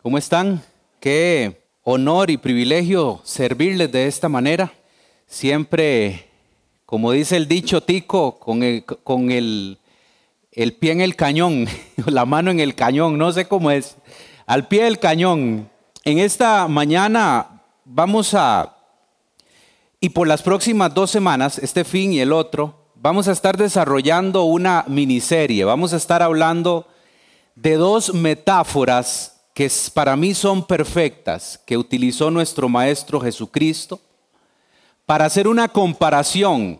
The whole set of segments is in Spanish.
¿Cómo están? Qué honor y privilegio servirles de esta manera. Siempre, como dice el dicho tico, con el, con el, el pie en el cañón, la mano en el cañón, no sé cómo es, al pie del cañón. En esta mañana vamos a, y por las próximas dos semanas, este fin y el otro, vamos a estar desarrollando una miniserie. Vamos a estar hablando de dos metáforas que para mí son perfectas, que utilizó nuestro Maestro Jesucristo, para hacer una comparación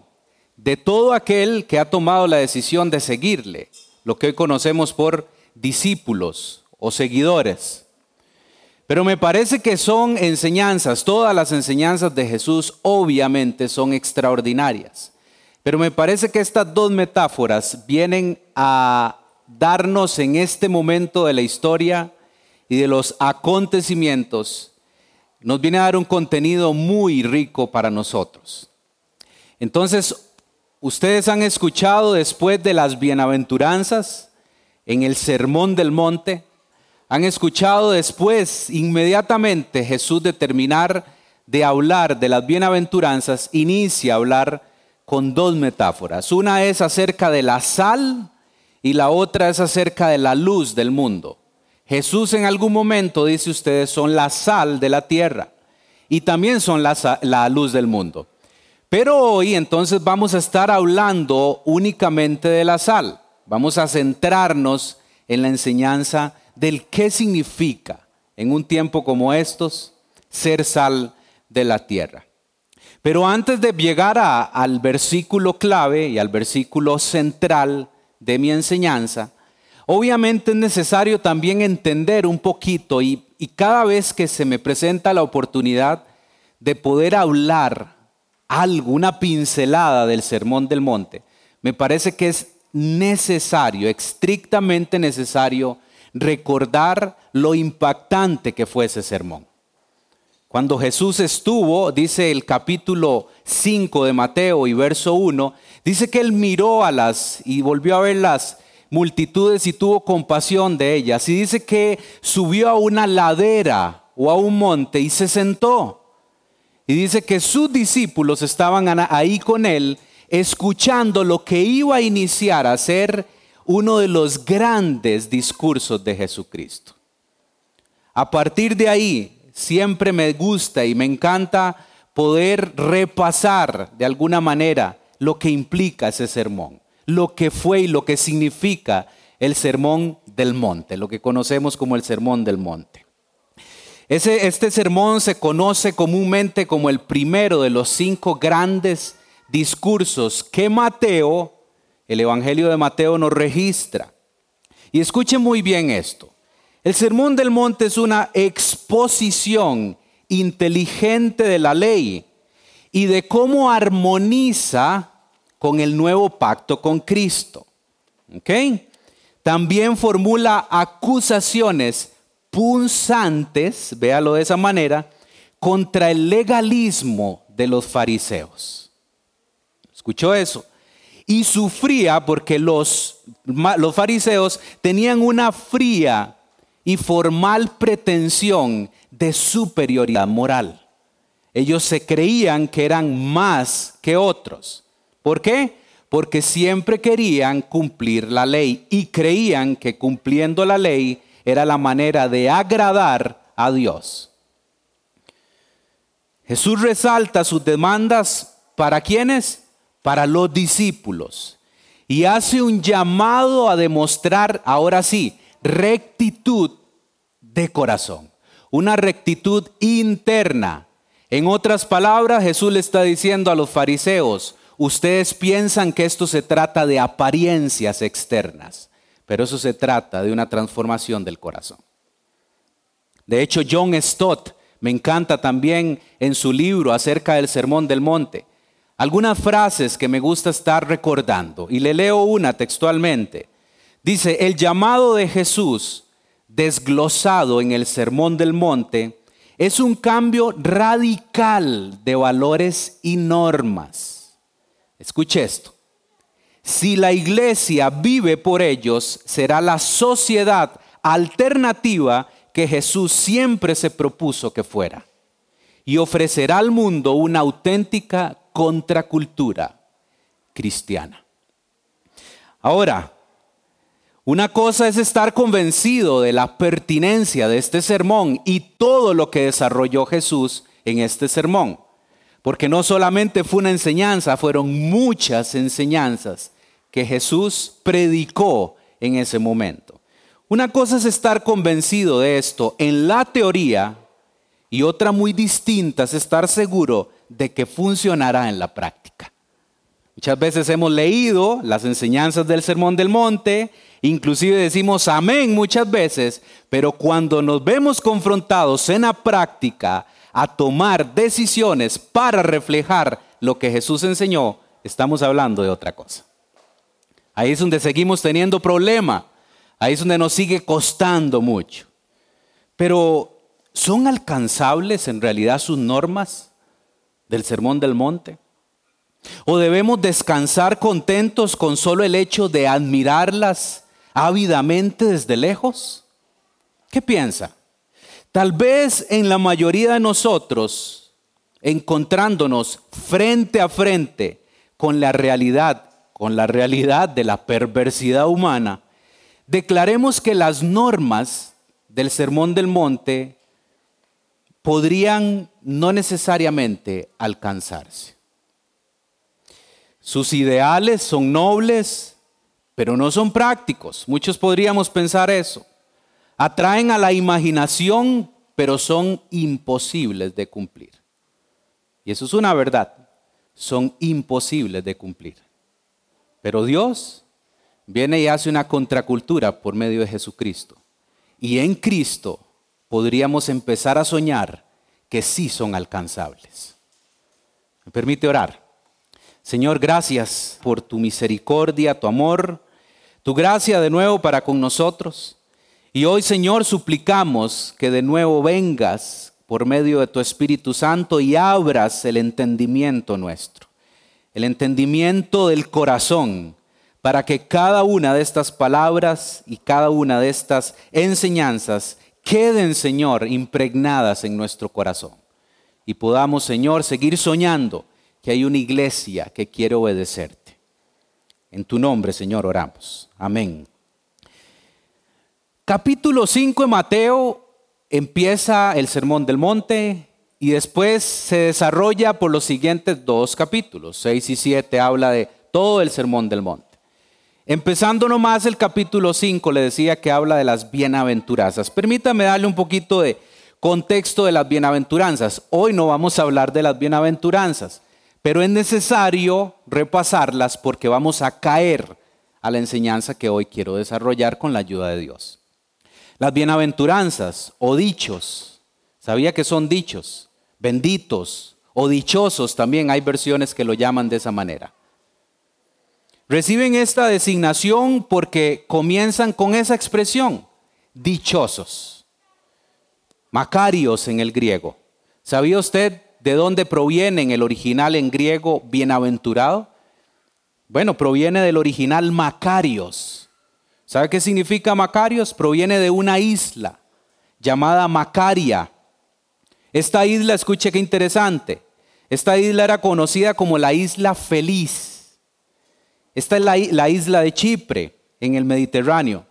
de todo aquel que ha tomado la decisión de seguirle, lo que hoy conocemos por discípulos o seguidores. Pero me parece que son enseñanzas, todas las enseñanzas de Jesús obviamente son extraordinarias. Pero me parece que estas dos metáforas vienen a darnos en este momento de la historia y de los acontecimientos, nos viene a dar un contenido muy rico para nosotros. Entonces, ustedes han escuchado después de las bienaventuranzas en el Sermón del Monte, han escuchado después, inmediatamente, Jesús de terminar de hablar de las bienaventuranzas, inicia a hablar con dos metáforas. Una es acerca de la sal y la otra es acerca de la luz del mundo. Jesús en algún momento dice ustedes son la sal de la tierra y también son la, luz del mundo. Pero hoy entonces vamos a estar hablando únicamente de la sal. Vamos a centrarnos en la enseñanza del qué significa en un tiempo como estos ser sal de la tierra. Pero antes de llegar al versículo clave y al versículo central de mi enseñanza, Obviamente es necesario también entender un poquito y, cada vez que se me presenta la oportunidad de poder hablar algo, una pincelada del Sermón del Monte, me parece que es necesario, estrictamente necesario, recordar lo impactante que fue ese sermón. Cuando Jesús estuvo, dice el capítulo 5 de Mateo y verso 1, dice que él miró a las y volvió a verlas multitudes y tuvo compasión de ellas. Y dice que subió a una ladera o a un monte y se sentó. Y dice que sus discípulos estaban ahí con él, escuchando lo que iba a iniciar a ser uno de los grandes discursos de Jesucristo. A partir de ahí, siempre me gusta y me encanta poder repasar de alguna manera lo que implica ese sermón lo que fue y lo que significa el sermón del monte, lo que conocemos como el sermón del monte. este sermón se conoce comúnmente como el primero de los cinco grandes discursos que Mateo, el Evangelio de Mateo, nos registra. Y escuchen muy bien esto. El sermón del monte es una exposición inteligente de la ley y de cómo armoniza con el nuevo pacto con Cristo. ¿Ok? También formula acusaciones punzantes, véalo de esa manera, contra el legalismo de los fariseos. ¿Escuchó eso? Y sufría porque los, los fariseos tenían una fría y formal pretensión de superioridad moral. Ellos se creían que eran más que otros. ¿Por qué? Porque siempre querían cumplir la ley y creían que cumpliendo la ley era la manera de agradar a Dios. Jesús resalta sus demandas para quienes? Para los discípulos. Y hace un llamado a demostrar, ahora sí, rectitud de corazón. Una rectitud interna. En otras palabras, Jesús le está diciendo a los fariseos, Ustedes piensan que esto se trata de apariencias externas, pero eso se trata de una transformación del corazón. De hecho, John Stott me encanta también en su libro acerca del Sermón del Monte. Algunas frases que me gusta estar recordando y le leo una textualmente. Dice, el llamado de Jesús desglosado en el Sermón del Monte es un cambio radical de valores y normas Escuche esto. Si la iglesia vive por ellos, será la sociedad alternativa que Jesús siempre se propuso que fuera y ofrecerá al mundo una auténtica contracultura cristiana. Ahora, una cosa es estar convencido de la pertinencia de este sermón y todo lo que desarrolló Jesús en este sermón, porque no solamente fue una enseñanza, fueron muchas enseñanzas que Jesús predicó en ese momento. Una cosa es estar convencido de esto en la teoría y otra muy distinta es estar seguro de que funcionará en la práctica. Muchas veces hemos leído las enseñanzas del Sermón del Monte, inclusive decimos amén muchas veces, pero cuando nos vemos confrontados en la práctica a tomar decisiones para reflejar lo que Jesús enseñó, estamos hablando de otra cosa. Ahí es donde seguimos teniendo problema, ahí es donde nos sigue costando mucho. Pero ¿Son alcanzables en realidad sus normas del Sermón del Monte? ¿O debemos descansar contentos con solo el hecho de admirarlas ávidamente desde lejos? ¿Qué piensa? Tal vez en la mayoría de nosotros, encontrándonos frente a frente con la realidad, con la realidad de la perversidad humana, declaremos que las normas del Sermón del Monte podrían no necesariamente alcanzarse. Sus ideales son nobles, pero no son prácticos. Muchos podríamos pensar eso. Atraen a la imaginación, pero son imposibles de cumplir. Y eso es una verdad. Son imposibles de cumplir. Pero Dios viene y hace una contracultura por medio de Jesucristo. Y en Cristo podríamos empezar a soñar que sí son alcanzables. ¿Me permite orar? Señor, gracias por tu misericordia, tu amor, tu gracia de nuevo para con nosotros. Y hoy, Señor, suplicamos que de nuevo vengas por medio de tu Espíritu Santo y abras el entendimiento nuestro, el entendimiento del corazón, para que cada una de estas palabras y cada una de estas enseñanzas queden, Señor, impregnadas en nuestro corazón. Y podamos, Señor, seguir soñando que hay una iglesia que quiere obedecerte. En tu nombre, Señor, oramos. Amén. Capítulo 5 de Mateo empieza el Sermón del Monte y después se desarrolla por los siguientes dos capítulos. 6 y 7 habla de todo el Sermón del Monte. Empezando nomás el capítulo 5, le decía que habla de las bienaventuranzas. Permítame darle un poquito de contexto de las bienaventuranzas. Hoy no vamos a hablar de las bienaventuranzas, pero es necesario repasarlas porque vamos a caer a la enseñanza que hoy quiero desarrollar con la ayuda de Dios. Las bienaventuranzas o dichos, sabía que son dichos, benditos o dichosos también hay versiones que lo llaman de esa manera. Reciben esta designación porque comienzan con esa expresión, dichosos, macarios en el griego. ¿Sabía usted de dónde proviene en el original en griego bienaventurado? Bueno, proviene del original Macarios. ¿Sabe qué significa Macarios? Proviene de una isla llamada Macaria. Esta isla, escuche qué interesante, esta isla era conocida como la isla feliz. Esta es la, isla de Chipre, en el Mediterráneo.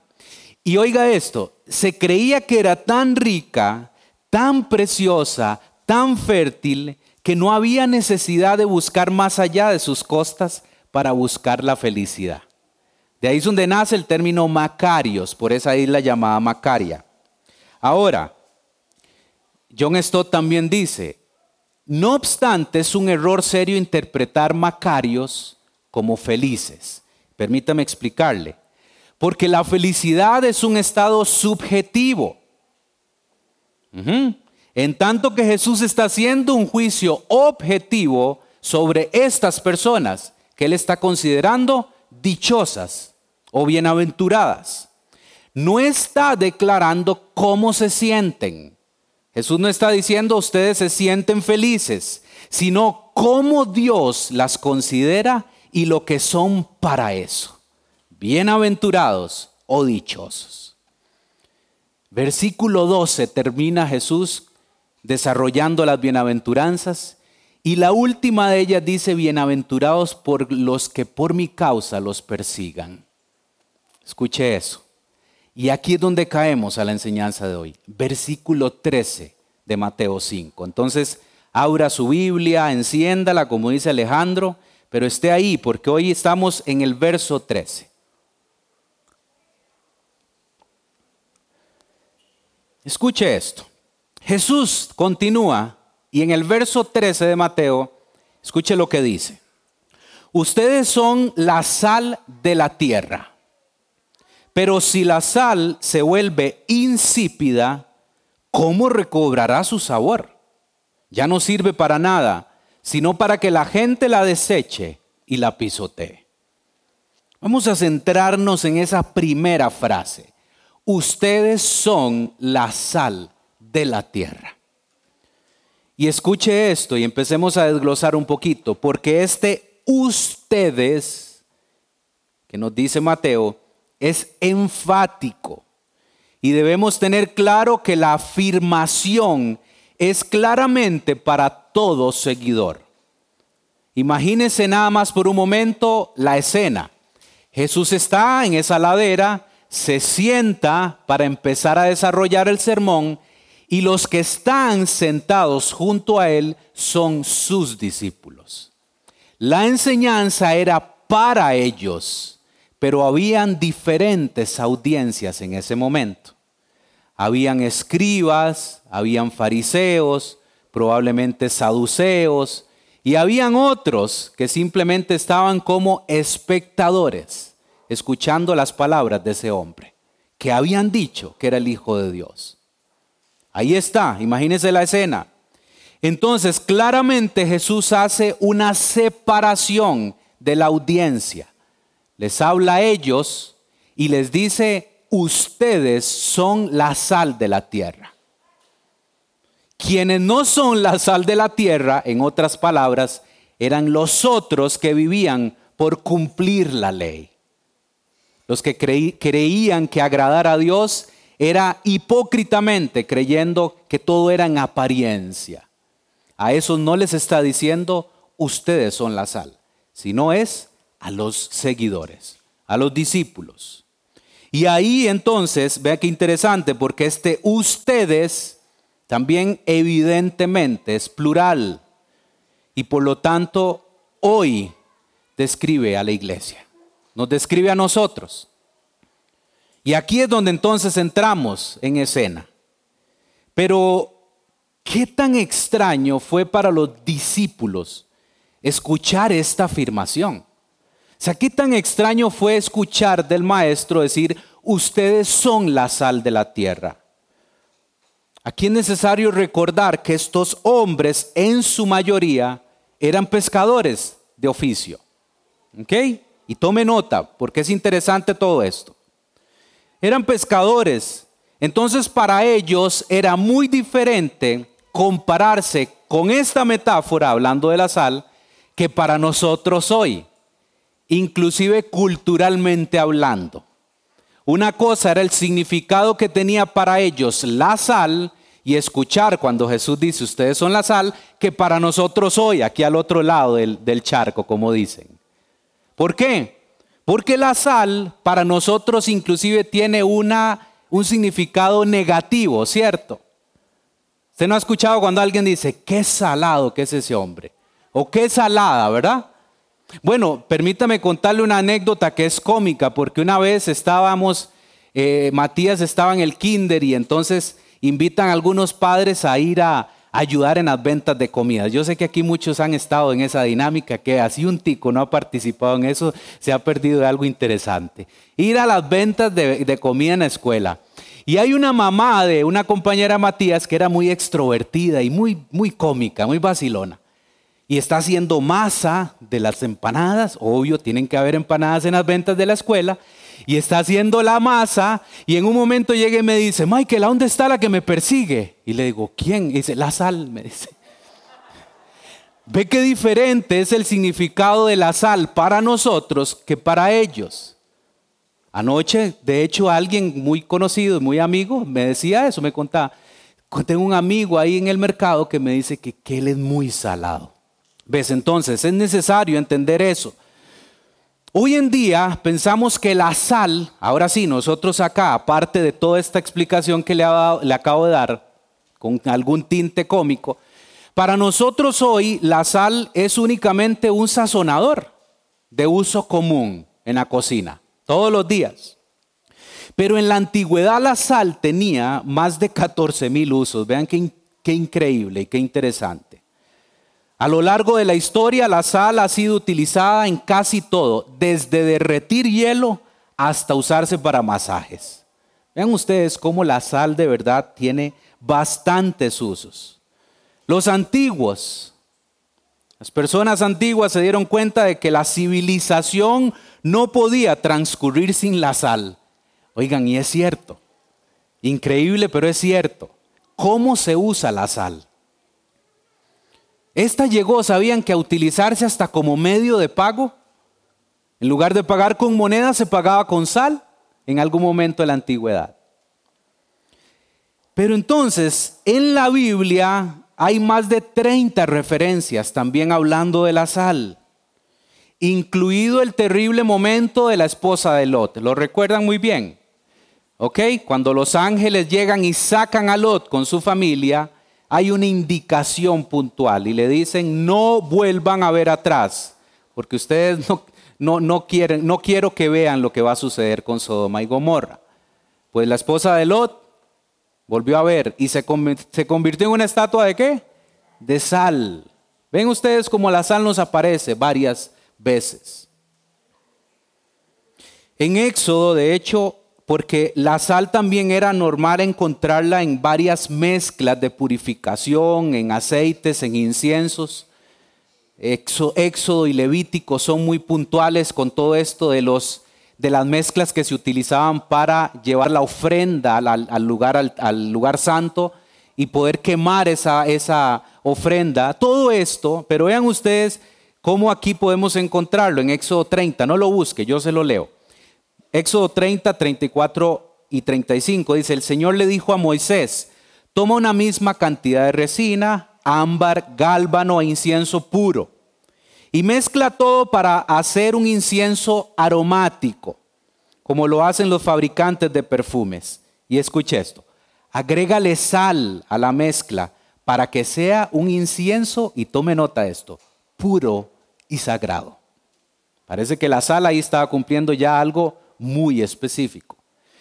Y oiga esto, se creía que era tan rica, tan preciosa, tan fértil, que no había necesidad de buscar más allá de sus costas para buscar la felicidad. De ahí es donde nace el término Macarios, por esa isla llamada Macaria. Ahora, John Stott también dice, no obstante es un error serio interpretar Macarios como felices. Permítame explicarle. Porque la felicidad es un estado subjetivo. En tanto que Jesús está haciendo un juicio objetivo sobre estas personas que Él está considerando dichosas o bienaventuradas. No está declarando cómo se sienten. Jesús no está diciendo ustedes se sienten felices, sino cómo Dios las considera y lo que son para eso. Bienaventurados o dichosos. Versículo 12 termina Jesús desarrollando las bienaventuranzas y la última de ellas dice, bienaventurados por los que por mi causa los persigan. Escuche eso. Y aquí es donde caemos a la enseñanza de hoy. Versículo 13 de Mateo 5. Entonces, abra su Biblia, enciéndala, como dice Alejandro, pero esté ahí porque hoy estamos en el verso 13. Escuche esto. Jesús continúa y en el verso 13 de Mateo, escuche lo que dice. Ustedes son la sal de la tierra, pero si la sal se vuelve insípida, ¿cómo recobrará su sabor? Ya no sirve para nada, sino para que la gente la deseche y la pisotee. Vamos a centrarnos en esa primera frase. Ustedes son la sal de la tierra. Y escuche esto y empecemos a desglosar un poquito, porque este ustedes, que nos dice Mateo, es enfático. Y debemos tener claro que la afirmación es claramente para todo seguidor. Imagínense nada más por un momento la escena. Jesús está en esa ladera, se sienta para empezar a desarrollar el sermón y los que están sentados junto a él son sus discípulos. La enseñanza era para ellos, pero habían diferentes audiencias en ese momento. Habían escribas, habían fariseos, probablemente saduceos, y habían otros que simplemente estaban como espectadores, escuchando las palabras de ese hombre, que habían dicho que era el Hijo de Dios. Ahí está, imagínense la escena. Entonces, claramente Jesús hace una separación de la audiencia. Les habla a ellos y les dice, ustedes son la sal de la tierra. Quienes no son la sal de la tierra, en otras palabras, eran los otros que vivían por cumplir la ley. Los que creían que agradar a Dios era hipócritamente creyendo que todo era en apariencia. A esos no les está diciendo, ustedes son la sal, sino es a los seguidores, a los discípulos. Y ahí entonces, vea qué interesante, porque este ustedes también evidentemente es plural. Y por lo tanto, hoy describe a la iglesia, nos describe a nosotros. Y aquí es donde entonces entramos en escena. Pero, ¿qué tan extraño fue para los discípulos escuchar esta afirmación? O sea, ¿qué tan extraño fue escuchar del maestro decir, ustedes son la sal de la tierra? Aquí es necesario recordar que estos hombres en su mayoría eran pescadores de oficio. ¿Ok? Y tome nota, porque es interesante todo esto eran pescadores. Entonces para ellos era muy diferente compararse con esta metáfora, hablando de la sal, que para nosotros hoy, inclusive culturalmente hablando. Una cosa era el significado que tenía para ellos la sal y escuchar cuando Jesús dice, ustedes son la sal, que para nosotros hoy, aquí al otro lado del, charco, como dicen. ¿Por qué? Porque la sal para nosotros inclusive tiene una, un significado negativo, ¿cierto? Usted no ha escuchado cuando alguien dice, qué salado que es ese hombre. O qué salada, ¿verdad? Bueno, permítame contarle una anécdota que es cómica, porque una vez estábamos, eh, Matías estaba en el kinder y entonces invitan a algunos padres a ir a, ayudar en las ventas de comida. Yo sé que aquí muchos han estado en esa dinámica, que así un tico no ha participado en eso, se ha perdido de algo interesante. Ir a las ventas de, comida en la escuela. Y hay una mamá de una compañera Matías que era muy extrovertida y muy, muy cómica, muy vacilona. Y está haciendo masa de las empanadas, obvio, tienen que haber empanadas en las ventas de la escuela y está haciendo la masa y en un momento llega y me dice, Michael, ¿a dónde está la que me persigue? Y le digo, ¿quién? Y dice, la sal, me dice. Ve qué diferente es el significado de la sal para nosotros que para ellos. Anoche, de hecho, alguien muy conocido, muy amigo, me decía eso, me contaba. Tengo un amigo ahí en el mercado que me dice que, que él es muy salado. ¿Ves? Entonces, es necesario entender eso. Hoy en día pensamos que la sal, ahora sí, nosotros acá, aparte de toda esta explicación que le, acabo de dar, con algún tinte cómico, para nosotros hoy la sal es únicamente un sazonador de uso común en la cocina, todos los días. Pero en la antigüedad la sal tenía más de 14 mil usos. Vean qué increíble y qué interesante. A lo largo de la historia, la sal ha sido utilizada en casi todo, desde derretir hielo hasta usarse para masajes. Vean ustedes cómo la sal de verdad tiene bastantes usos. Los antiguos, las personas antiguas se dieron cuenta de que la civilización no podía transcurrir sin la sal. Oigan, y es cierto. Increíble, pero es cierto. ¿Cómo se usa la sal? Esta llegó, sabían que a utilizarse hasta como medio de pago. En lugar de pagar con moneda, se pagaba con sal en algún momento de la antigüedad. Pero entonces, en la Biblia hay más de 30 referencias también hablando de la sal, incluido el terrible momento de la esposa de Lot. ¿Lo recuerdan muy bien? ¿Ok? Cuando los ángeles llegan y sacan a Lot con su familia, hay una indicación puntual y le dicen, no vuelvan a ver atrás, porque ustedes no, no, quieren, no quiero que vean lo que va a suceder con Sodoma y Gomorra. Pues la esposa de Lot volvió a ver y se, se convirtió en una estatua de qué? De sal. Ven ustedes cómo la sal nos aparece varias veces. En Éxodo, de hecho, porque la sal también era normal encontrarla en varias mezclas de purificación, en aceites, en inciensos. Éxodo y Levítico son muy puntuales con todo esto de, los, de las mezclas que se utilizaban para llevar la ofrenda al, lugar, al, lugar santo y poder quemar esa, esa ofrenda. Todo esto, pero vean ustedes cómo aquí podemos encontrarlo en Éxodo 30. No lo busque, yo se lo leo. Éxodo 30, 34 y 35 dice, el Señor le dijo a Moisés, toma una misma cantidad de resina, ámbar, gálbano e incienso puro y mezcla todo para hacer un incienso aromático, como lo hacen los fabricantes de perfumes. Y escuche esto, agrégale sal a la mezcla para que sea un incienso, y tome nota esto, puro y sagrado. Parece que la sal ahí estaba cumpliendo ya algo muy específico.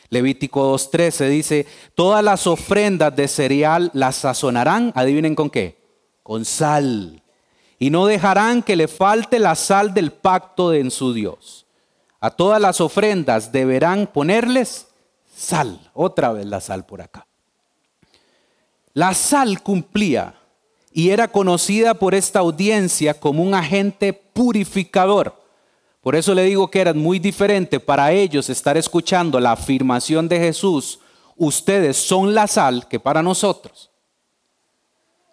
Levítico 2.13 dice, todas las ofrendas de cereal las sazonarán, adivinen con qué, con sal. Y no dejarán que le falte la sal del pacto de en su Dios. A todas las ofrendas deberán ponerles sal. Otra vez la sal por acá. La sal cumplía y era conocida por esta audiencia como un agente purificador por eso le digo que era muy diferente para ellos estar escuchando la afirmación de Jesús, ustedes son la sal, que para nosotros.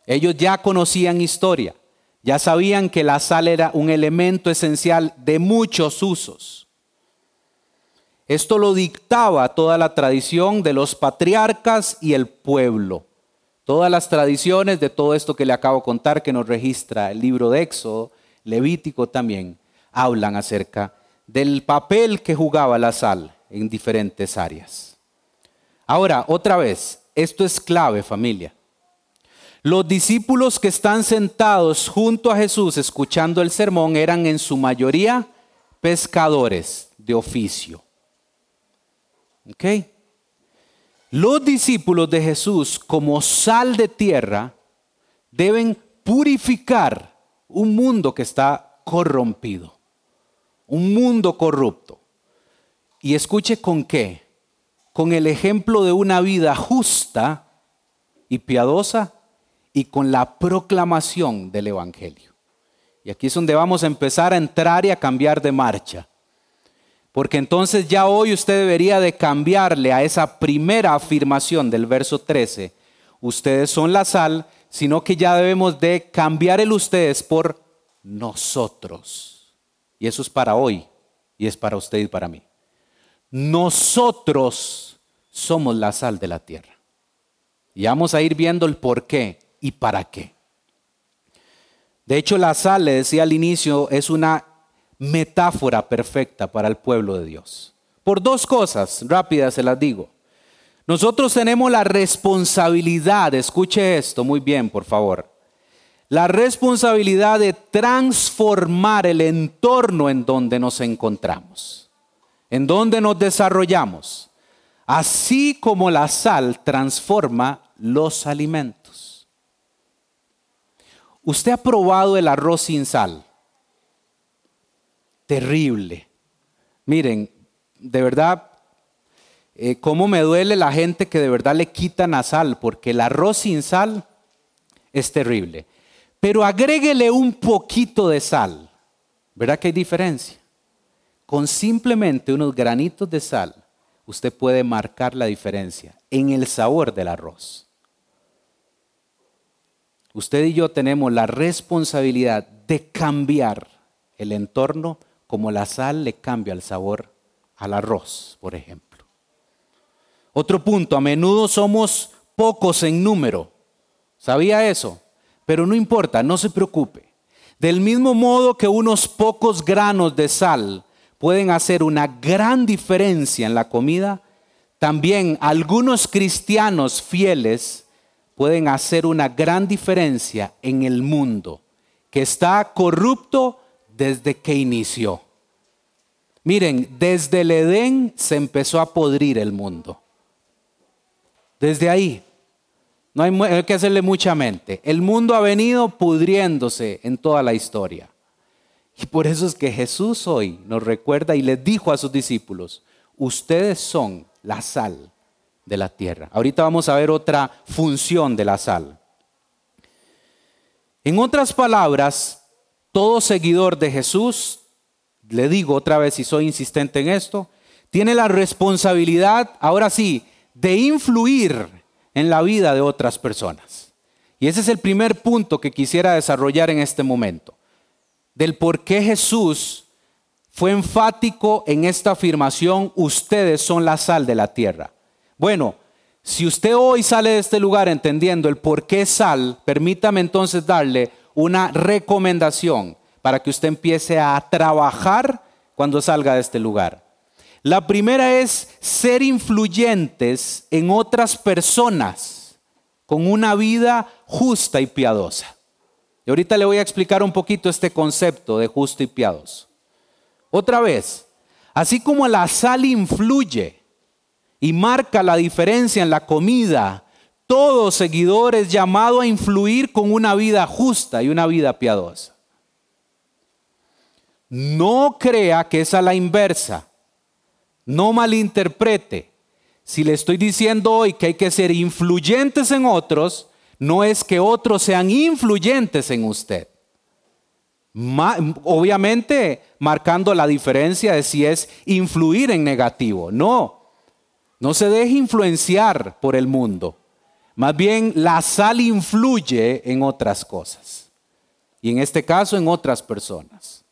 Ellos ya conocían historia, ya sabían que la sal era un elemento esencial de muchos usos. Esto lo dictaba toda la tradición de los patriarcas y el pueblo. Todas las tradiciones de todo esto que le acabo de contar que nos registra el libro de Éxodo, Levítico también hablan acerca del papel que jugaba la sal en diferentes áreas. Ahora, otra vez, esto es clave familia. Los discípulos que están sentados junto a Jesús escuchando el sermón eran en su mayoría pescadores de oficio. ¿Ok? Los discípulos de Jesús como sal de tierra deben purificar un mundo que está corrompido un mundo corrupto. Y escuche con qué. Con el ejemplo de una vida justa y piadosa y con la proclamación del Evangelio. Y aquí es donde vamos a empezar a entrar y a cambiar de marcha. Porque entonces ya hoy usted debería de cambiarle a esa primera afirmación del verso 13. Ustedes son la sal, sino que ya debemos de cambiar el ustedes por nosotros. Y eso es para hoy y es para usted y para mí. nosotros somos la sal de la tierra. Y vamos a ir viendo el por qué y para qué. De hecho, la sal, le decía al inicio, es una metáfora perfecta para el pueblo de Dios. Por dos cosas rápidas se las digo. Nosotros tenemos la responsabilidad, escuche esto muy bien, por favor, la responsabilidad de transformar el entorno en donde nos encontramos, en donde nos desarrollamos, así como la sal transforma los alimentos. ¿Usted ha probado el arroz sin sal? Terrible. Miren, de verdad, eh, cómo me duele la gente que de verdad le quitan a sal, porque el arroz sin sal es terrible. Pero agréguele un poquito de sal. ¿Verdad que hay diferencia? Con simplemente unos granitos de sal, usted puede marcar la diferencia en el sabor del arroz. Usted y yo tenemos la responsabilidad de cambiar el entorno como la sal le cambia el sabor al arroz, por ejemplo. Otro punto, a menudo somos pocos en número. ¿Sabía eso? Pero no importa, no se preocupe. Del mismo modo que unos pocos granos de sal pueden hacer una gran diferencia en la comida, también algunos cristianos fieles pueden hacer una gran diferencia en el mundo que está corrupto desde que inició. Miren, desde el Edén se empezó a podrir el mundo. Desde ahí. No hay, que hacerle mucha mente. El mundo ha venido pudriéndose en toda la historia. Y por eso es que Jesús hoy nos recuerda y les dijo a sus discípulos, ustedes son la sal de la tierra. Ahorita vamos a ver otra función de la sal. En otras palabras, todo seguidor de Jesús le digo otra vez y soy insistente en esto, tiene la responsabilidad, ahora sí, de influir en la vida de otras personas. Y ese es el primer punto que quisiera desarrollar en este momento, del por qué Jesús fue enfático en esta afirmación, ustedes son la sal de la tierra. Bueno, si usted hoy sale de este lugar entendiendo el por qué sal, permítame entonces darle una recomendación para que usted empiece a trabajar cuando salga de este lugar. La primera es ser influyentes en otras personas con una vida justa y piadosa. Y ahorita le voy a explicar un poquito este concepto de justo y piadoso. Otra vez, así como la sal influye y marca la diferencia en la comida, todo seguidor es llamado a influir con una vida justa y una vida piadosa. No crea que es a la inversa. No malinterprete. Si le estoy diciendo hoy que hay que ser influyentes en otros, no es que otros sean influyentes en usted. obviamente marcando la diferencia de si es influir en negativo. No, no se deje influenciar por el mundo. Más bien la sal influye en otras cosas. Y en este caso en otras personas.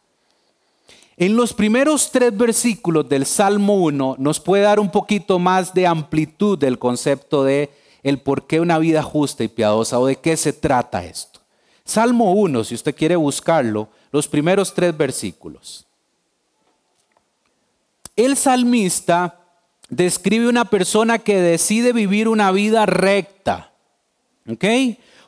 En los primeros tres versículos del Salmo 1 nos puede dar un poquito más de amplitud del concepto de el por qué una vida justa y piadosa o de qué se trata esto. Salmo 1, si usted quiere buscarlo, los primeros tres versículos. El salmista describe una persona que decide vivir una vida recta. ¿Ok?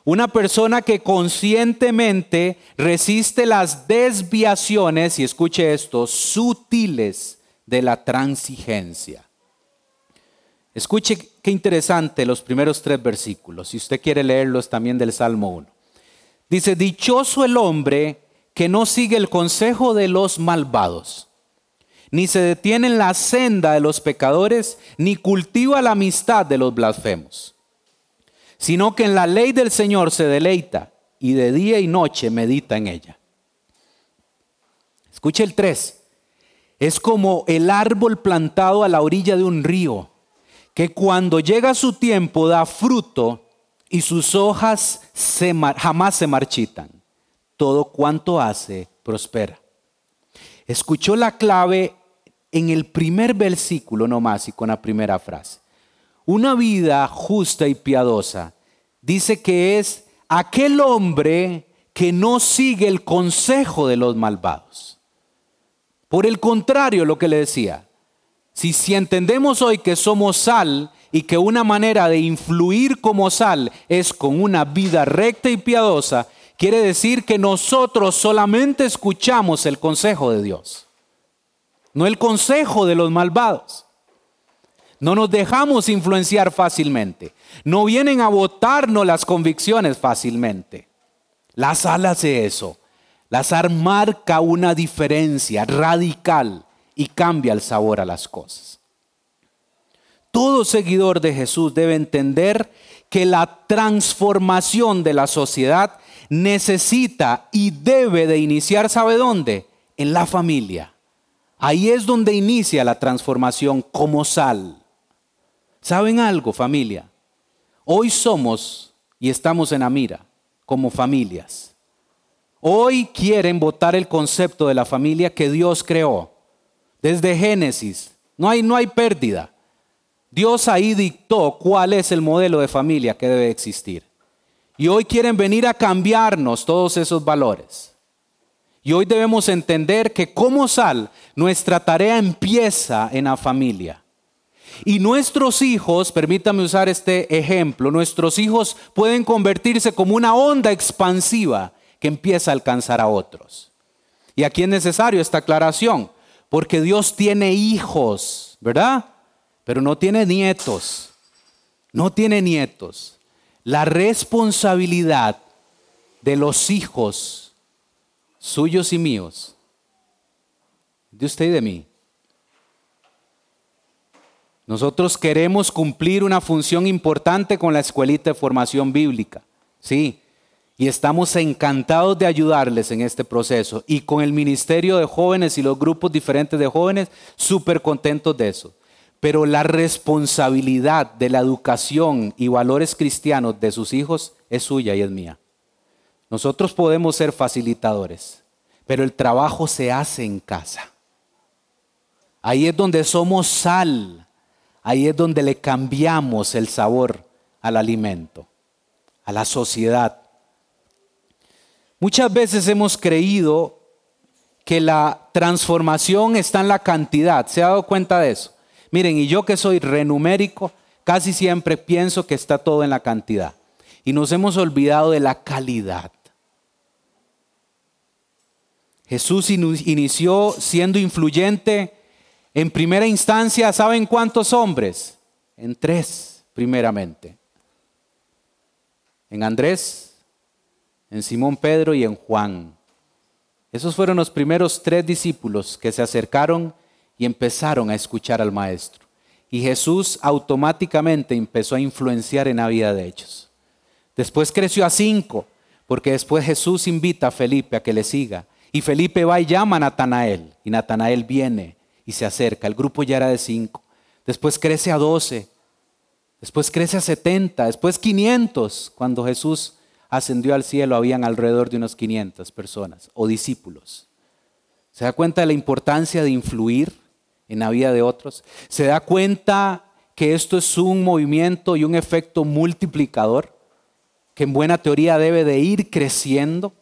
Una persona que conscientemente resiste las desviaciones, y escuche esto, sutiles de la transigencia. Escuche qué interesante los primeros tres versículos, si usted quiere leerlos también del Salmo 1. Dice, dichoso el hombre que no sigue el consejo de los malvados, ni se detiene en la senda de los pecadores, ni cultiva la amistad de los blasfemos sino que en la ley del Señor se deleita y de día y noche medita en ella. Escuche el 3. Es como el árbol plantado a la orilla de un río, que cuando llega su tiempo da fruto y sus hojas jamás se marchitan. Todo cuanto hace prospera. Escuchó la clave en el primer versículo nomás y con la primera frase. Una vida justa y piadosa dice que es aquel hombre que no sigue el consejo de los malvados. Por el contrario, lo que le decía, si, si entendemos hoy que somos sal y que una manera de influir como sal es con una vida recta y piadosa, quiere decir que nosotros solamente escuchamos el consejo de Dios, no el consejo de los malvados. No nos dejamos influenciar fácilmente. No vienen a votarnos las convicciones fácilmente. La sal hace eso. La sal marca una diferencia radical y cambia el sabor a las cosas. Todo seguidor de Jesús debe entender que la transformación de la sociedad necesita y debe de iniciar, ¿sabe dónde? En la familia. Ahí es donde inicia la transformación como sal. ¿Saben algo, familia? Hoy somos y estamos en la mira como familias. Hoy quieren votar el concepto de la familia que Dios creó. Desde Génesis, no hay, no hay pérdida. Dios ahí dictó cuál es el modelo de familia que debe existir. Y hoy quieren venir a cambiarnos todos esos valores. Y hoy debemos entender que como sal, nuestra tarea empieza en la familia. Y nuestros hijos, permítame usar este ejemplo, nuestros hijos pueden convertirse como una onda expansiva que empieza a alcanzar a otros. Y aquí es necesario esta aclaración. Porque Dios tiene hijos, ¿verdad? Pero no tiene nietos. No tiene nietos. La responsabilidad de los hijos suyos y míos, de usted y de mí. Nosotros queremos cumplir una función importante con la escuelita de formación bíblica. Sí, y estamos encantados de ayudarles en este proceso. Y con el Ministerio de Jóvenes y los grupos diferentes de jóvenes, súper contentos de eso. Pero la responsabilidad de la educación y valores cristianos de sus hijos es suya y es mía. Nosotros podemos ser facilitadores, pero el trabajo se hace en casa. Ahí es donde somos sal, ahí es donde le cambiamos el sabor al alimento, a la sociedad Muchas veces hemos creído que la transformación está en la cantidad. ¿Se ha dado cuenta de eso? Miren, y yo que soy renumérico, casi siempre pienso que está todo en la cantidad. Y nos hemos olvidado de la calidad. Jesús inició siendo influyente en primera instancia, ¿saben cuántos hombres? En tres, primeramente. En Andrés, en Simón Pedro y en Juan. Esos fueron los primeros tres discípulos que se acercaron y empezaron a escuchar al Maestro. Y Jesús automáticamente empezó a influenciar en la vida de ellos. Después creció a cinco, porque después Jesús invita a Felipe a que le siga. Y Felipe va y llama a Natanael. Y Natanael viene y se acerca. El grupo ya era de cinco. Después crece a doce. Después crece a setenta. Después quinientos, cuando Jesús ascendió al cielo habían alrededor de unos 500 personas o discípulos. ¿Se da cuenta de la importancia de influir en la vida de otros? ¿Se da cuenta que esto es un movimiento y un efecto multiplicador que en buena teoría debe de ir creciendo?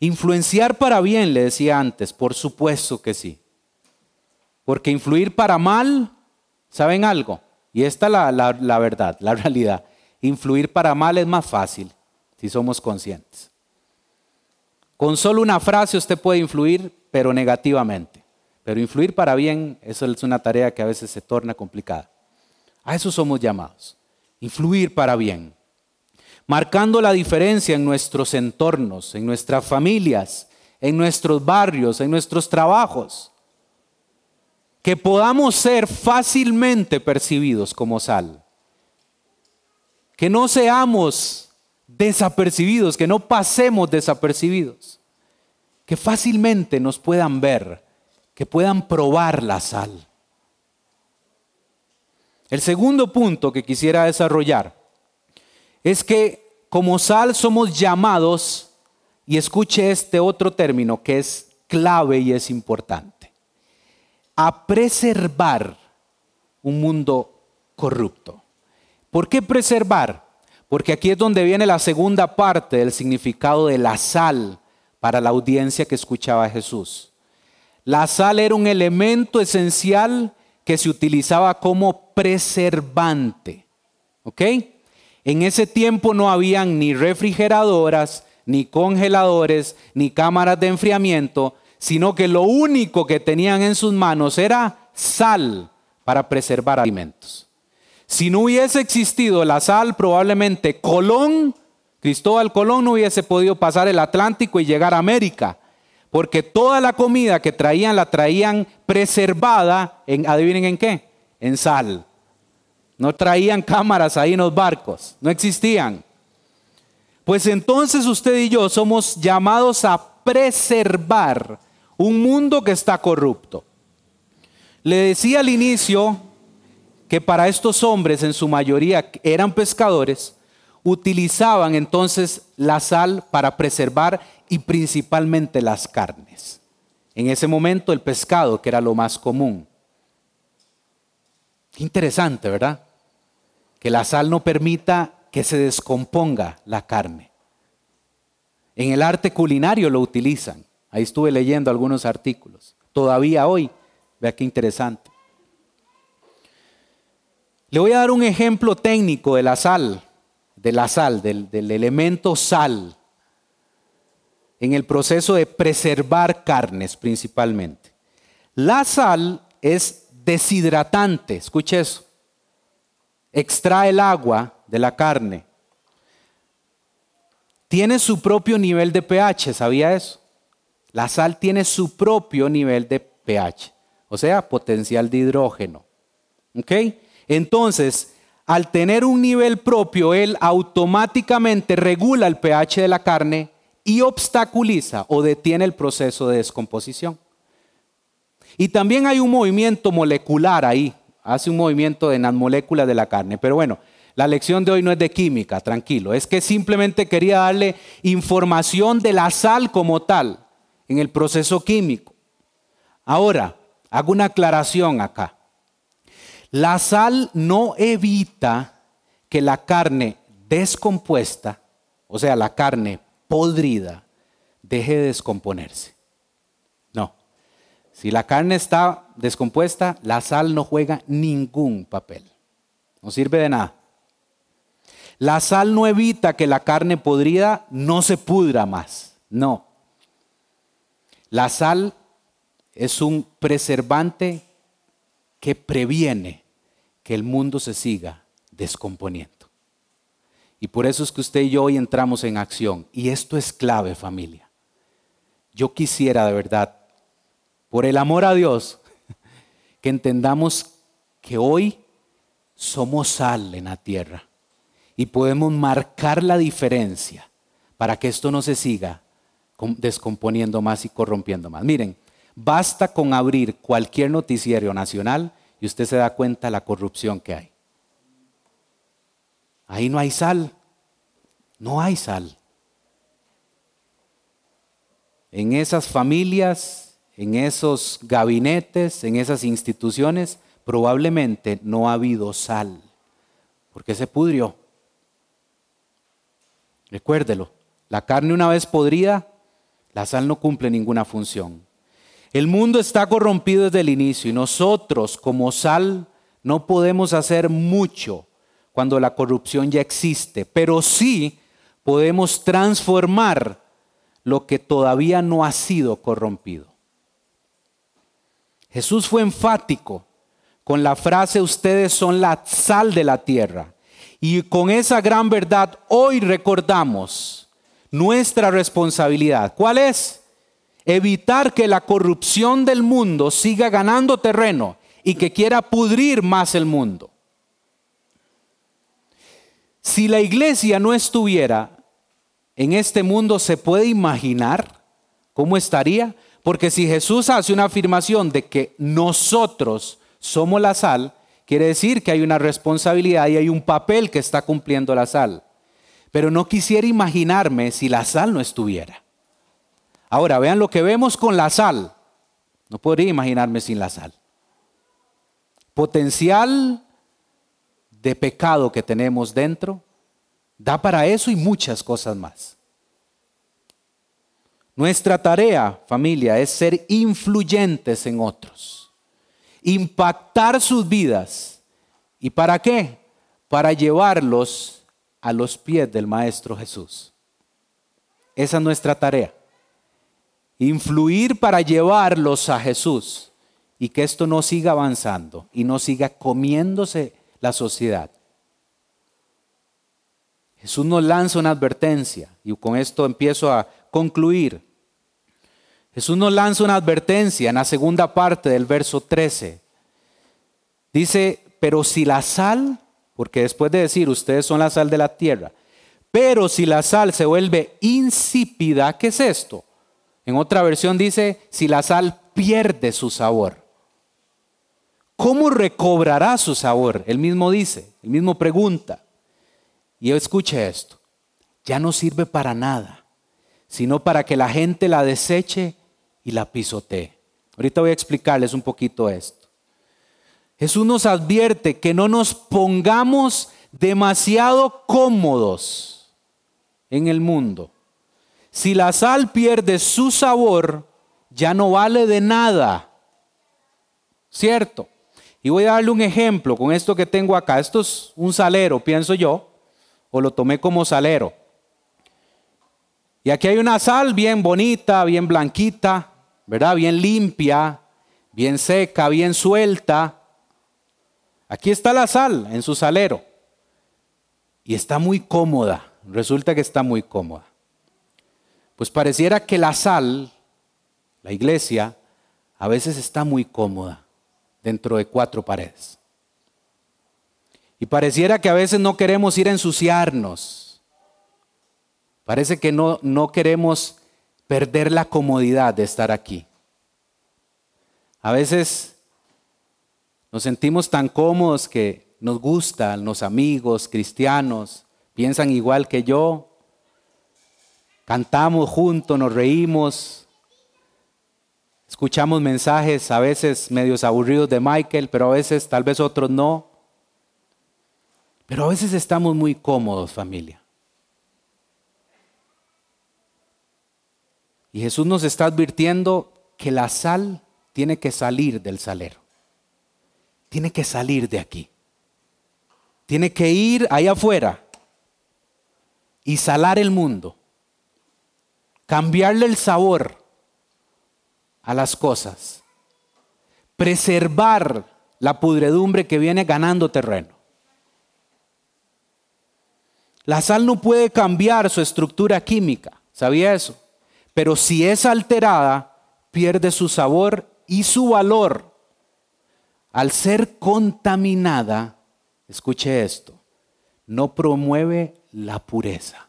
Influenciar para bien, le decía antes, por supuesto que sí. Porque influir para mal, ¿saben algo? Y esta es la, la verdad, la realidad. Influir para mal es más fácil si somos conscientes. Con solo una frase usted puede influir, pero negativamente. Pero influir para bien, eso es una tarea que a veces se torna complicada. A eso somos llamados. Influir para bien. Marcando la diferencia en nuestros entornos, en nuestras familias, en nuestros barrios, en nuestros trabajos. Que podamos ser fácilmente percibidos como sal que no seamos desapercibidos, que no pasemos desapercibidos, que fácilmente nos puedan ver, que puedan probar la sal. El segundo punto que quisiera desarrollar es que como sal somos llamados, y escuche este otro término que es clave y es importante. a preservar un mundo corrupto. ¿Por qué preservar? Porque aquí es donde viene la segunda parte del significado de la sal para la audiencia que escuchaba a Jesús. La sal era un elemento esencial que se utilizaba como preservante. ¿Ok? En ese tiempo no habían ni refrigeradoras, ni congeladores, ni cámaras de enfriamiento, sino que lo único que tenían en sus manos era sal para preservar alimentos. Si no hubiese existido la sal, probablemente Colón, Cristóbal Colón no hubiese podido pasar el Atlántico y llegar a América, porque toda la comida que traían la traían preservada en, adivinen en qué, en sal. No traían cámaras ahí en los barcos, no existían. Pues entonces usted y yo somos llamados a preservar un mundo que está corrupto. Le decía al inicio que para estos hombres, en su mayoría eran pescadores, utilizaban entonces la sal para preservar y principalmente las carnes. En ese momento el pescado, que era lo más común. Interesante, ¿verdad? Que la sal no permita que se descomponga la carne. En el arte culinario lo utilizan. Ahí estuve leyendo algunos artículos. Todavía hoy, vea qué interesante. Le voy a dar un ejemplo técnico de la sal, de la sal, del, del elemento sal, en el proceso de preservar carnes principalmente. La sal es deshidratante, escuche eso. Extrae el agua de la carne. Tiene su propio nivel de pH, ¿sabía eso? La sal tiene su propio nivel de pH, o sea, potencial de hidrógeno. ¿Ok? Entonces, al tener un nivel propio, él automáticamente regula el pH de la carne y obstaculiza o detiene el proceso de descomposición. Y también hay un movimiento molecular ahí, hace un movimiento de las moléculas de la carne. Pero bueno, la lección de hoy no es de química, tranquilo. Es que simplemente quería darle información de la sal como tal en el proceso químico. Ahora, hago una aclaración acá. La sal no evita que la carne descompuesta, o sea, la carne podrida, deje de descomponerse. Si la carne está descompuesta, la sal no juega ningún papel. No sirve de nada. La sal no evita que la carne podrida no se pudra más. No. La sal es un preservante que previene que el mundo se siga descomponiendo. Y por eso es que usted y yo hoy entramos en acción. Y esto es clave, familia. Yo quisiera de verdad, por el amor a Dios, que entendamos que hoy somos sal en la tierra y podemos marcar la diferencia para que esto no se siga descomponiendo más y corrompiendo más. Miren, basta con abrir cualquier noticiero nacional y usted se da cuenta de la corrupción que hay. Ahí no hay sal, no hay sal. En esas familias, en esos gabinetes, en esas instituciones, probablemente no ha habido sal, porque se pudrió. Recuérdelo, la carne una vez podrida, la sal no cumple ninguna función. El mundo está corrompido desde el inicio y nosotros como sal no podemos hacer mucho cuando la corrupción ya existe, pero sí podemos transformar lo que todavía no ha sido corrompido. Jesús fue enfático con la frase ustedes son la sal de la tierra. Y con esa gran verdad hoy recordamos nuestra responsabilidad. ¿Cuál es? Evitar que la corrupción del mundo siga ganando terreno y que quiera pudrir más el mundo. Si la iglesia no estuviera en este mundo, ¿se puede imaginar cómo estaría? Porque si Jesús hace una afirmación de que nosotros somos la sal, quiere decir que hay una responsabilidad y hay un papel que está cumpliendo la sal. Pero no quisiera imaginarme si la sal no estuviera. Ahora, vean lo que vemos con la sal. No podría imaginarme sin la sal. potencial de pecado que tenemos dentro da para eso y muchas cosas más. Nuestra tarea, familia, es ser influyentes en otros, impactar sus vidas. ¿Y para qué? Para llevarlos a los pies del Maestro Jesús. Esa es nuestra tarea. Influir para llevarlos a Jesús y que esto no siga avanzando y no siga comiéndose la sociedad. Jesús nos lanza una advertencia y con esto empiezo a concluir. Jesús nos lanza una advertencia en la segunda parte del verso 13. Dice, pero si la sal, porque después de decir, ustedes son la sal de la tierra, pero si la sal se vuelve insípida, ¿qué es esto? En otra versión dice, si la sal pierde su sabor. ¿Cómo recobrará su sabor? Él mismo dice, el mismo pregunta. Y escuche esto, ya no sirve para nada, sino para que la gente la deseche y la pisotee. Ahorita voy a explicarles un poquito esto. Jesús nos advierte que no nos pongamos demasiado cómodos en el mundo. Si la sal pierde su sabor, ya no vale de nada. ¿Cierto? Y voy a darle un ejemplo con esto que tengo acá. Esto es un salero, pienso yo, o lo tomé como salero. Y aquí hay una sal bien bonita, bien blanquita, ¿verdad? Bien limpia, bien seca, bien suelta. Aquí está la sal en su salero. Y está muy cómoda. Resulta que está muy cómoda. Pues pareciera que la sal, la iglesia, a veces está muy cómoda dentro de cuatro paredes. Y pareciera que a veces no queremos ir a ensuciarnos. Parece que no, no queremos perder la comodidad de estar aquí. A veces nos sentimos tan cómodos que nos gustan los amigos cristianos, piensan igual que yo, cantamos juntos, nos reímos, escuchamos mensajes a veces medios aburridos de Michael, pero a veces tal vez otros no. Pero a veces estamos muy cómodos, familia. Y Jesús nos está advirtiendo que la sal tiene que salir del salero. Tiene que salir de aquí. Tiene que ir allá afuera y salar el mundo. Cambiarle el sabor a las cosas. Preservar la pudredumbre que viene ganando terreno. La sal no puede cambiar su estructura química, ¿sabía eso? Pero si es alterada, pierde su sabor y su valor. Al ser contaminada, escuche esto, no promueve la pureza.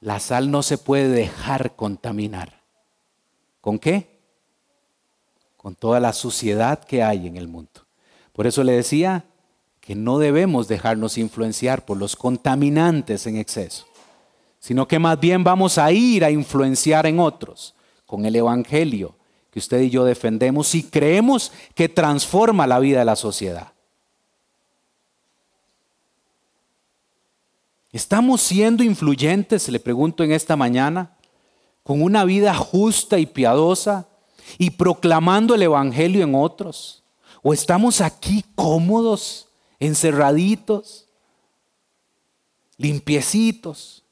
La sal no se puede dejar contaminar. ¿Con qué? Con toda la suciedad que hay en el mundo. Por eso le decía, que no debemos dejarnos influenciar por los contaminantes en exceso, sino que más bien vamos a ir a influenciar en otros con el Evangelio que usted y yo defendemos y creemos que transforma la vida de la sociedad. ¿Estamos siendo influyentes, le pregunto en esta mañana, con una vida justa y piadosa y proclamando el Evangelio en otros? ¿O estamos aquí cómodos encerraditos, limpiecitos.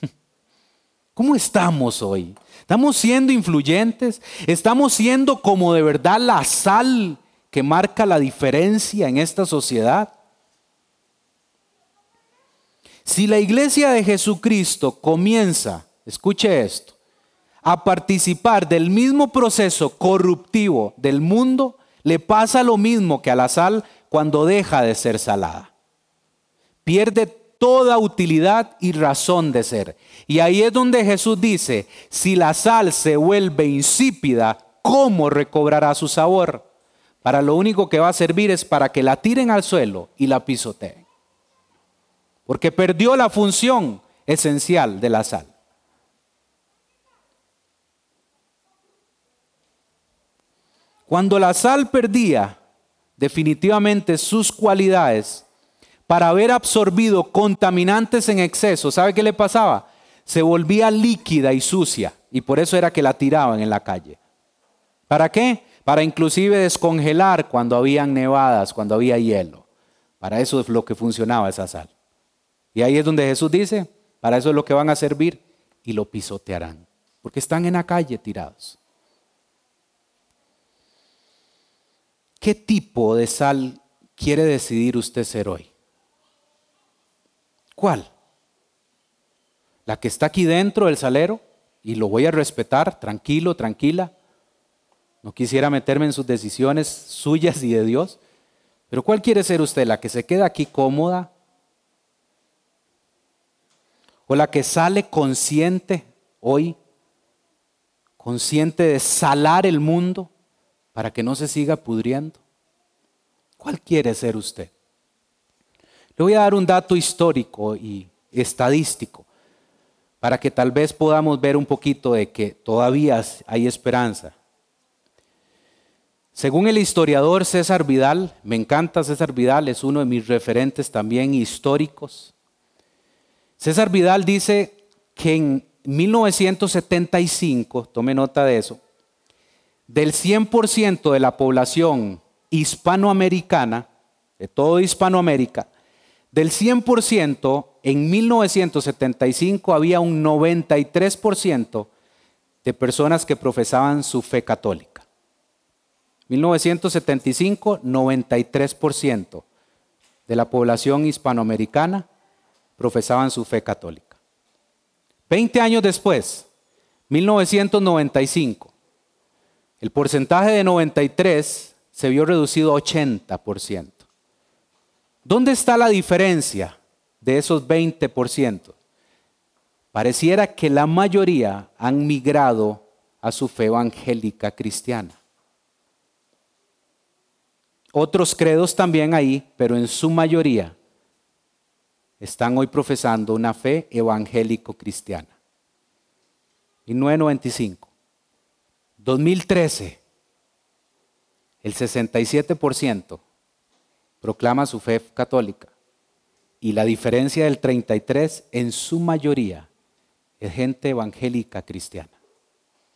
¿Cómo estamos hoy? ¿Estamos siendo influyentes? ¿Estamos siendo como de verdad la sal que marca la diferencia en esta sociedad? Si la iglesia de Jesucristo comienza, escuche esto, a participar del mismo proceso corruptivo del mundo, le pasa lo mismo que a la sal cuando deja de ser salada. Pierde toda utilidad y razón de ser. Y ahí es donde Jesús dice, si la sal se vuelve insípida, ¿cómo recobrará su sabor? Para lo único que va a servir es para que la tiren al suelo y la pisoteen. Porque perdió la función esencial de la sal. Cuando la sal perdía definitivamente sus cualidades para haber absorbido contaminantes en exceso, ¿sabe qué le pasaba? Se volvía líquida y sucia y por eso era que la tiraban en la calle. ¿Para qué? Para inclusive descongelar cuando habían nevadas, cuando había hielo. Para eso es lo que funcionaba esa sal. Y ahí es donde Jesús dice, para eso es lo que van a servir y lo pisotearán, porque están en la calle tirados. ¿Qué tipo de sal quiere decidir usted ser hoy? ¿Cuál? ¿La que está aquí dentro del salero? Y lo voy a respetar, tranquilo, tranquila. No quisiera meterme en sus decisiones suyas y de Dios. Pero ¿cuál quiere ser usted? ¿La que se queda aquí cómoda? ¿O la que sale consciente hoy? ¿Consciente de salar el mundo? para que no se siga pudriendo? ¿Cuál quiere ser usted? Le voy a dar un dato histórico y estadístico para que tal vez podamos ver un poquito de que todavía hay esperanza. Según el historiador César Vidal, me encanta César Vidal, es uno de mis referentes también históricos. César Vidal dice que en 1975, tome nota de eso, del 100% de la población hispanoamericana, de todo Hispanoamérica, del 100%, en 1975 había un 93% de personas que profesaban su fe católica. 1975, 93% de la población hispanoamericana profesaban su fe católica. Veinte años después, 1995, el porcentaje de 93 se vio reducido a 80%. ¿Dónde está la diferencia de esos 20%? Pareciera que la mayoría han migrado a su fe evangélica cristiana. Otros credos también ahí, pero en su mayoría están hoy profesando una fe evangélico cristiana. Y 995. 2013, el 67% proclama su fe católica y la diferencia del 33 en su mayoría es gente evangélica cristiana.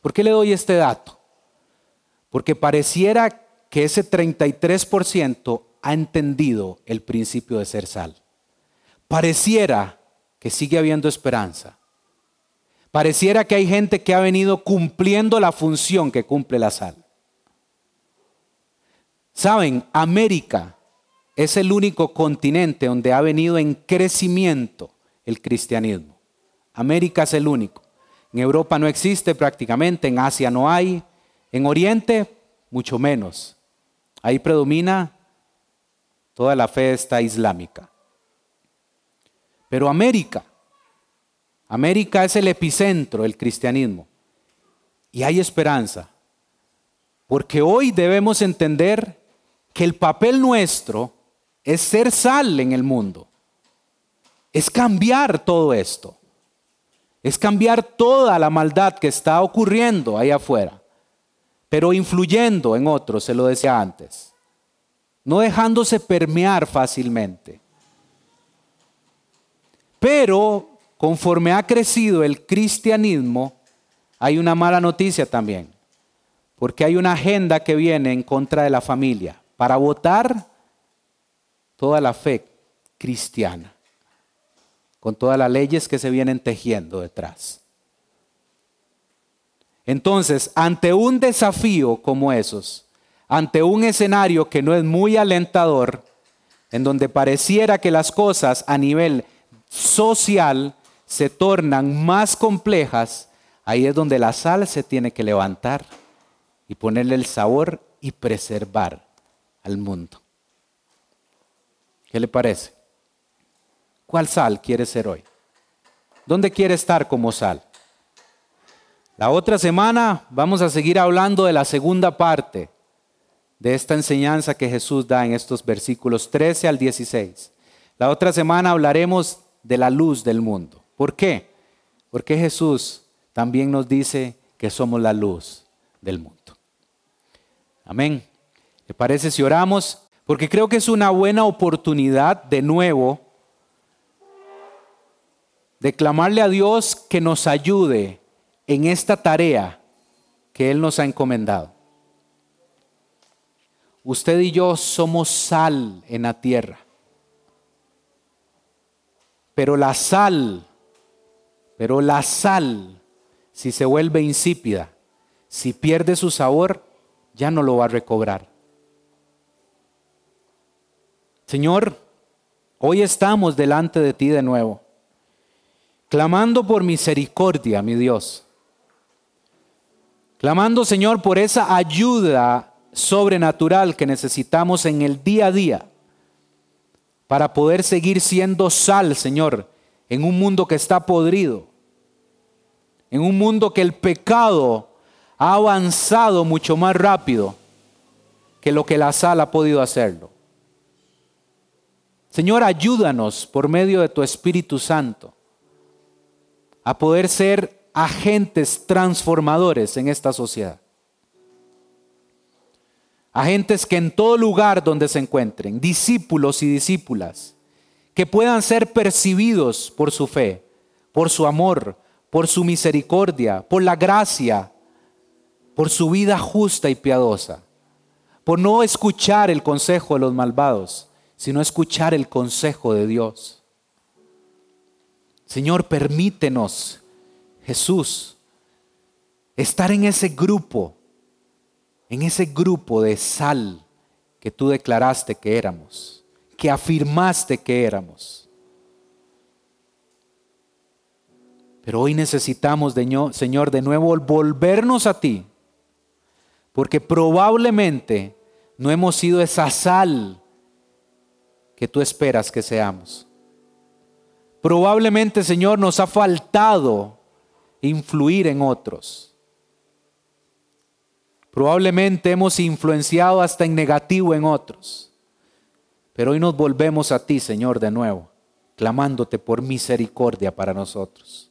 ¿Por qué le doy este dato? Porque pareciera que ese 33% ha entendido el principio de ser sal. Pareciera que sigue habiendo esperanza. Pareciera que hay gente que ha venido cumpliendo la función que cumple la sal. Saben, América es el único continente donde ha venido en crecimiento el cristianismo. América es el único. En Europa no existe prácticamente, en Asia no hay, en Oriente mucho menos. Ahí predomina toda la fe esta islámica. Pero América América es el epicentro del cristianismo. Y hay esperanza. Porque hoy debemos entender que el papel nuestro es ser sal en el mundo. Es cambiar todo esto. Es cambiar toda la maldad que está ocurriendo ahí afuera. Pero influyendo en otros, se lo decía antes. No dejándose permear fácilmente. Pero conforme ha crecido el cristianismo, hay una mala noticia también, porque hay una agenda que viene en contra de la familia, para votar toda la fe cristiana, con todas las leyes que se vienen tejiendo detrás. Entonces, ante un desafío como esos, ante un escenario que no es muy alentador, en donde pareciera que las cosas a nivel social se tornan más complejas, ahí es donde la sal se tiene que levantar y ponerle el sabor y preservar al mundo. ¿Qué le parece? ¿Cuál sal quiere ser hoy? ¿Dónde quiere estar como sal? La otra semana vamos a seguir hablando de la segunda parte de esta enseñanza que Jesús da en estos versículos 13 al 16. La otra semana hablaremos de la luz del mundo. ¿Por qué? Porque Jesús también nos dice que somos la luz del mundo. Amén. ¿Le parece si oramos? Porque creo que es una buena oportunidad de nuevo de clamarle a Dios que nos ayude en esta tarea que Él nos ha encomendado. Usted y yo somos sal en la tierra. Pero la sal, pero la sal, si se vuelve insípida, si pierde su sabor, ya no lo va a recobrar. Señor, hoy estamos delante de ti de nuevo, clamando por misericordia, mi Dios. Clamando, Señor, por esa ayuda sobrenatural que necesitamos en el día a día para poder seguir siendo sal, Señor, en un mundo que está podrido, en un mundo que el pecado ha avanzado mucho más rápido que lo que la sal ha podido hacerlo. Señor, ayúdanos por medio de tu Espíritu Santo a poder ser agentes transformadores en esta sociedad. Agentes que en todo lugar donde se encuentren, discípulos y discípulas, que puedan ser percibidos por su fe, por su amor, por su misericordia, por la gracia, por su vida justa y piadosa, por no escuchar el consejo de los malvados, sino escuchar el consejo de Dios. Señor, permítenos, Jesús, estar en ese grupo en ese grupo de sal que tú declaraste que éramos, que afirmaste que éramos. Pero hoy necesitamos, Señor, de nuevo volvernos a ti, porque probablemente no hemos sido esa sal que tú esperas que seamos. Probablemente, Señor, nos ha faltado influir en otros. Probablemente hemos influenciado hasta en negativo en otros. Pero hoy nos volvemos a ti, Señor, de nuevo, clamándote por misericordia para nosotros.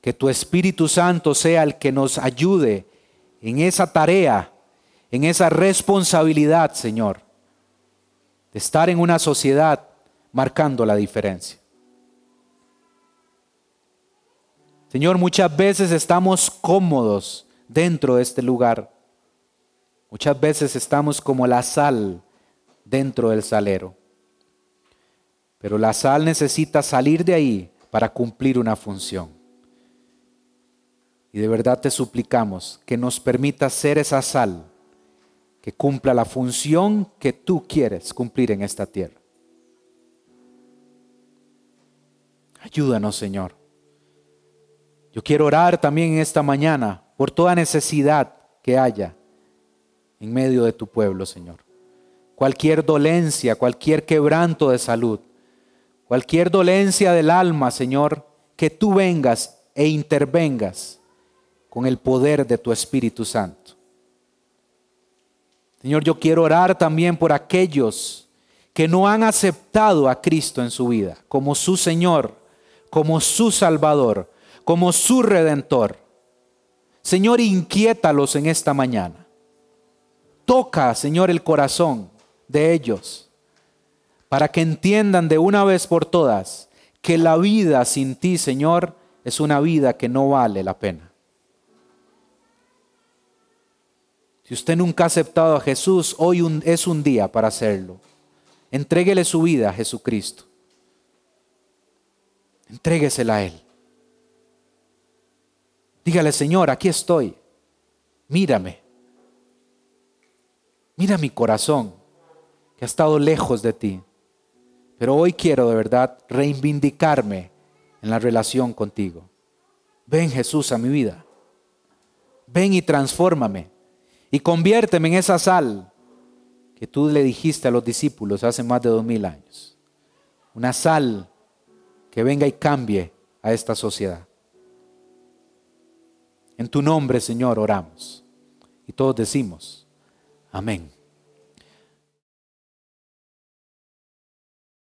Que tu Espíritu Santo sea el que nos ayude en esa tarea, en esa responsabilidad, Señor, estar en una sociedad marcando la diferencia. Señor, muchas veces estamos cómodos dentro de este lugar Muchas veces estamos como la sal dentro del salero. Pero la sal necesita salir de ahí para cumplir una función. Y de verdad te suplicamos que nos permita ser esa sal que cumpla la función que tú quieres cumplir en esta tierra. Ayúdanos, Señor. Yo quiero orar también en esta mañana por toda necesidad que haya en medio de tu pueblo, Señor. Cualquier dolencia, cualquier quebranto de salud, cualquier dolencia del alma, Señor, que tú vengas e intervengas con el poder de tu Espíritu Santo. Señor, yo quiero orar también por aquellos que no han aceptado a Cristo en su vida como su Señor, como su Salvador, como su Redentor. Señor, inquiétalos en esta mañana. Toca, Señor, el corazón de ellos para que entiendan de una vez por todas que la vida sin ti, Señor, es una vida que no vale la pena. Si usted nunca ha aceptado a Jesús, hoy es un día para hacerlo. Entréguele su vida a Jesucristo. Entréguesela a Él. Dígale, Señor, aquí estoy. Mírame. Mira mi corazón, que ha estado lejos de ti. Pero hoy quiero de verdad reivindicarme en la relación contigo. Ven Jesús a mi vida. Ven y transfórmame. Y conviérteme en esa sal que tú le dijiste a los discípulos hace más de dos mil años. Una sal que venga y cambie a esta sociedad. En tu nombre, Señor, oramos. Y todos decimos, Amén.